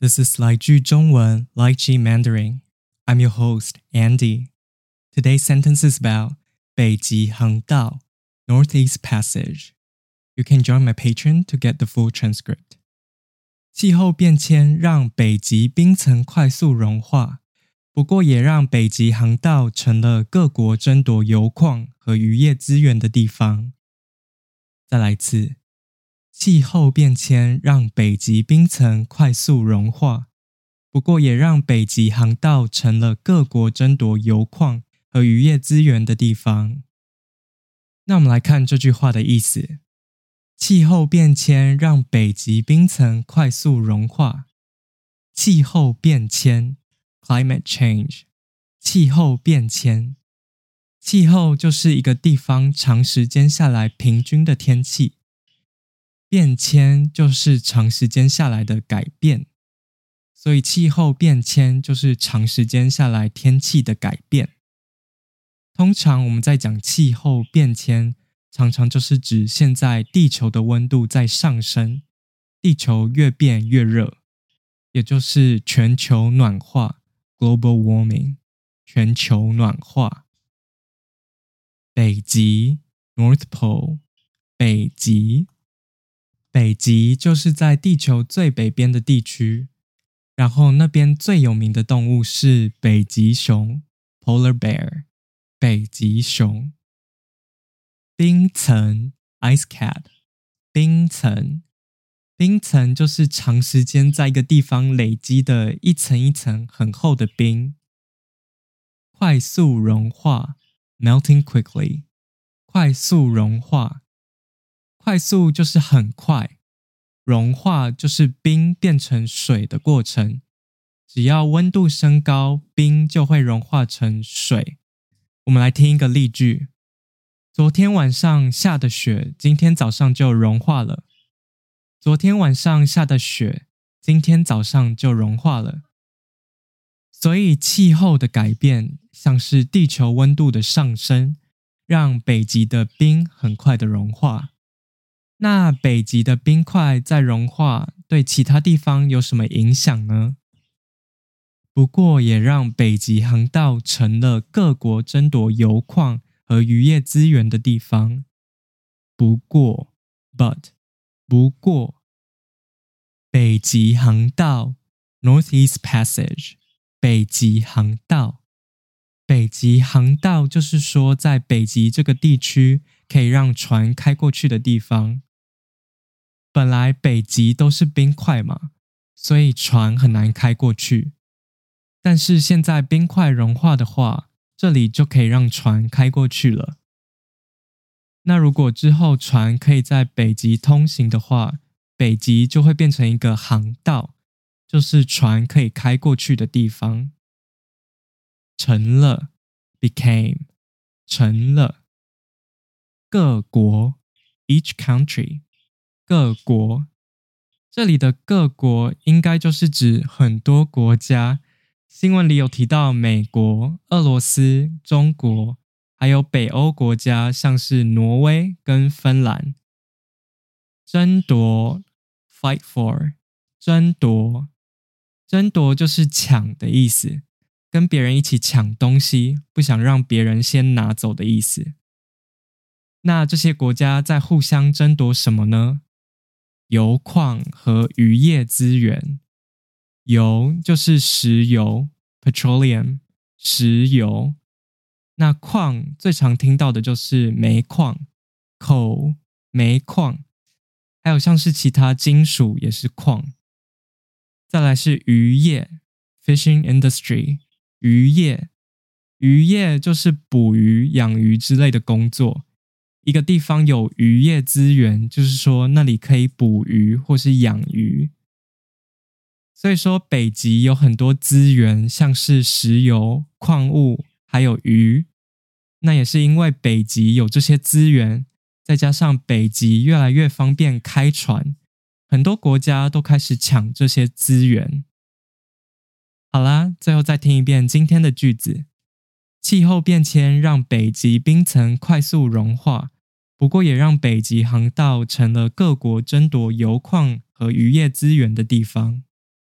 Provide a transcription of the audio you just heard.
This is 来句中文 Lychee Mandarin. I'm your host, Andy. Today's sentence is about 北极航道 Northeast Passage. You can join my Patreon to get the full transcript. 气候变迁让北极冰层快速融化，不过也让北极航道成了各国争夺油矿和渔业资源的地方。再来一次。 气候变迁让北极冰层快速融化，不过也让北极航道成了各国争夺油矿和渔业资源的地方。那我们来看这句话的意思：气候变迁让北极冰层快速融化。气候变迁 （climate change），气候变迁，气候就是一个地方长时间下来平均的天气。变迁就是长时间下来的改变，所以气候变迁就是长时间下来天气的改变。通常我们在讲气候变迁，常常就是指现在地球的温度在上升，地球越变越热，也就是全球暖化 （global warming）。全球暖化，北极 （North Pole），北极。北极就是在地球最北边的地区，然后那边最有名的动物是北极熊 （Polar Bear）。北极熊，冰层 （Ice Cap）。冰层，冰层就是长时间在一个地方累积的一层一层很厚的冰。快速融化 （Melting quickly）。快速融化。快速就是很快，融化就是冰变成水的过程。只要温度升高，冰就会融化成水。我们来听一个例句：昨天晚上下的雪，今天早上就融化了。昨天晚上下的雪，今天早上就融化了。所以气候的改变，像是地球温度的上升，让北极的冰很快的融化。那北极的冰块在融化，对其他地方有什么影响呢？不过也让北极航道成了各国争夺油矿和渔业资源的地方。不过，but，不过，北极航道 （Northeast Passage），北极航道，北极航道就是说，在北极这个地区可以让船开过去的地方。本来北极都是冰块嘛，所以船很难开过去。但是现在冰块融化的话，这里就可以让船开过去了。那如果之后船可以在北极通行的话，北极就会变成一个航道，就是船可以开过去的地方。成了，became，成了，各国，each country。各国，这里的各国应该就是指很多国家。新闻里有提到美国、俄罗斯、中国，还有北欧国家，像是挪威跟芬兰。争夺，fight for，争夺，争夺就是抢的意思，跟别人一起抢东西，不想让别人先拿走的意思。那这些国家在互相争夺什么呢？油矿和渔业资源，油就是石油 （petroleum），石油。那矿最常听到的就是煤矿 （coal），煤矿。还有像是其他金属也是矿。再来是渔业 （fishing industry），渔业，渔业就是捕鱼、养鱼之类的工作。一个地方有渔业资源，就是说那里可以捕鱼或是养鱼。所以说，北极有很多资源，像是石油、矿物，还有鱼。那也是因为北极有这些资源，再加上北极越来越方便开船，很多国家都开始抢这些资源。好啦，最后再听一遍今天的句子：气候变迁让北极冰层快速融化。不过，也让北极航道成了各国争夺油矿和渔业资源的地方。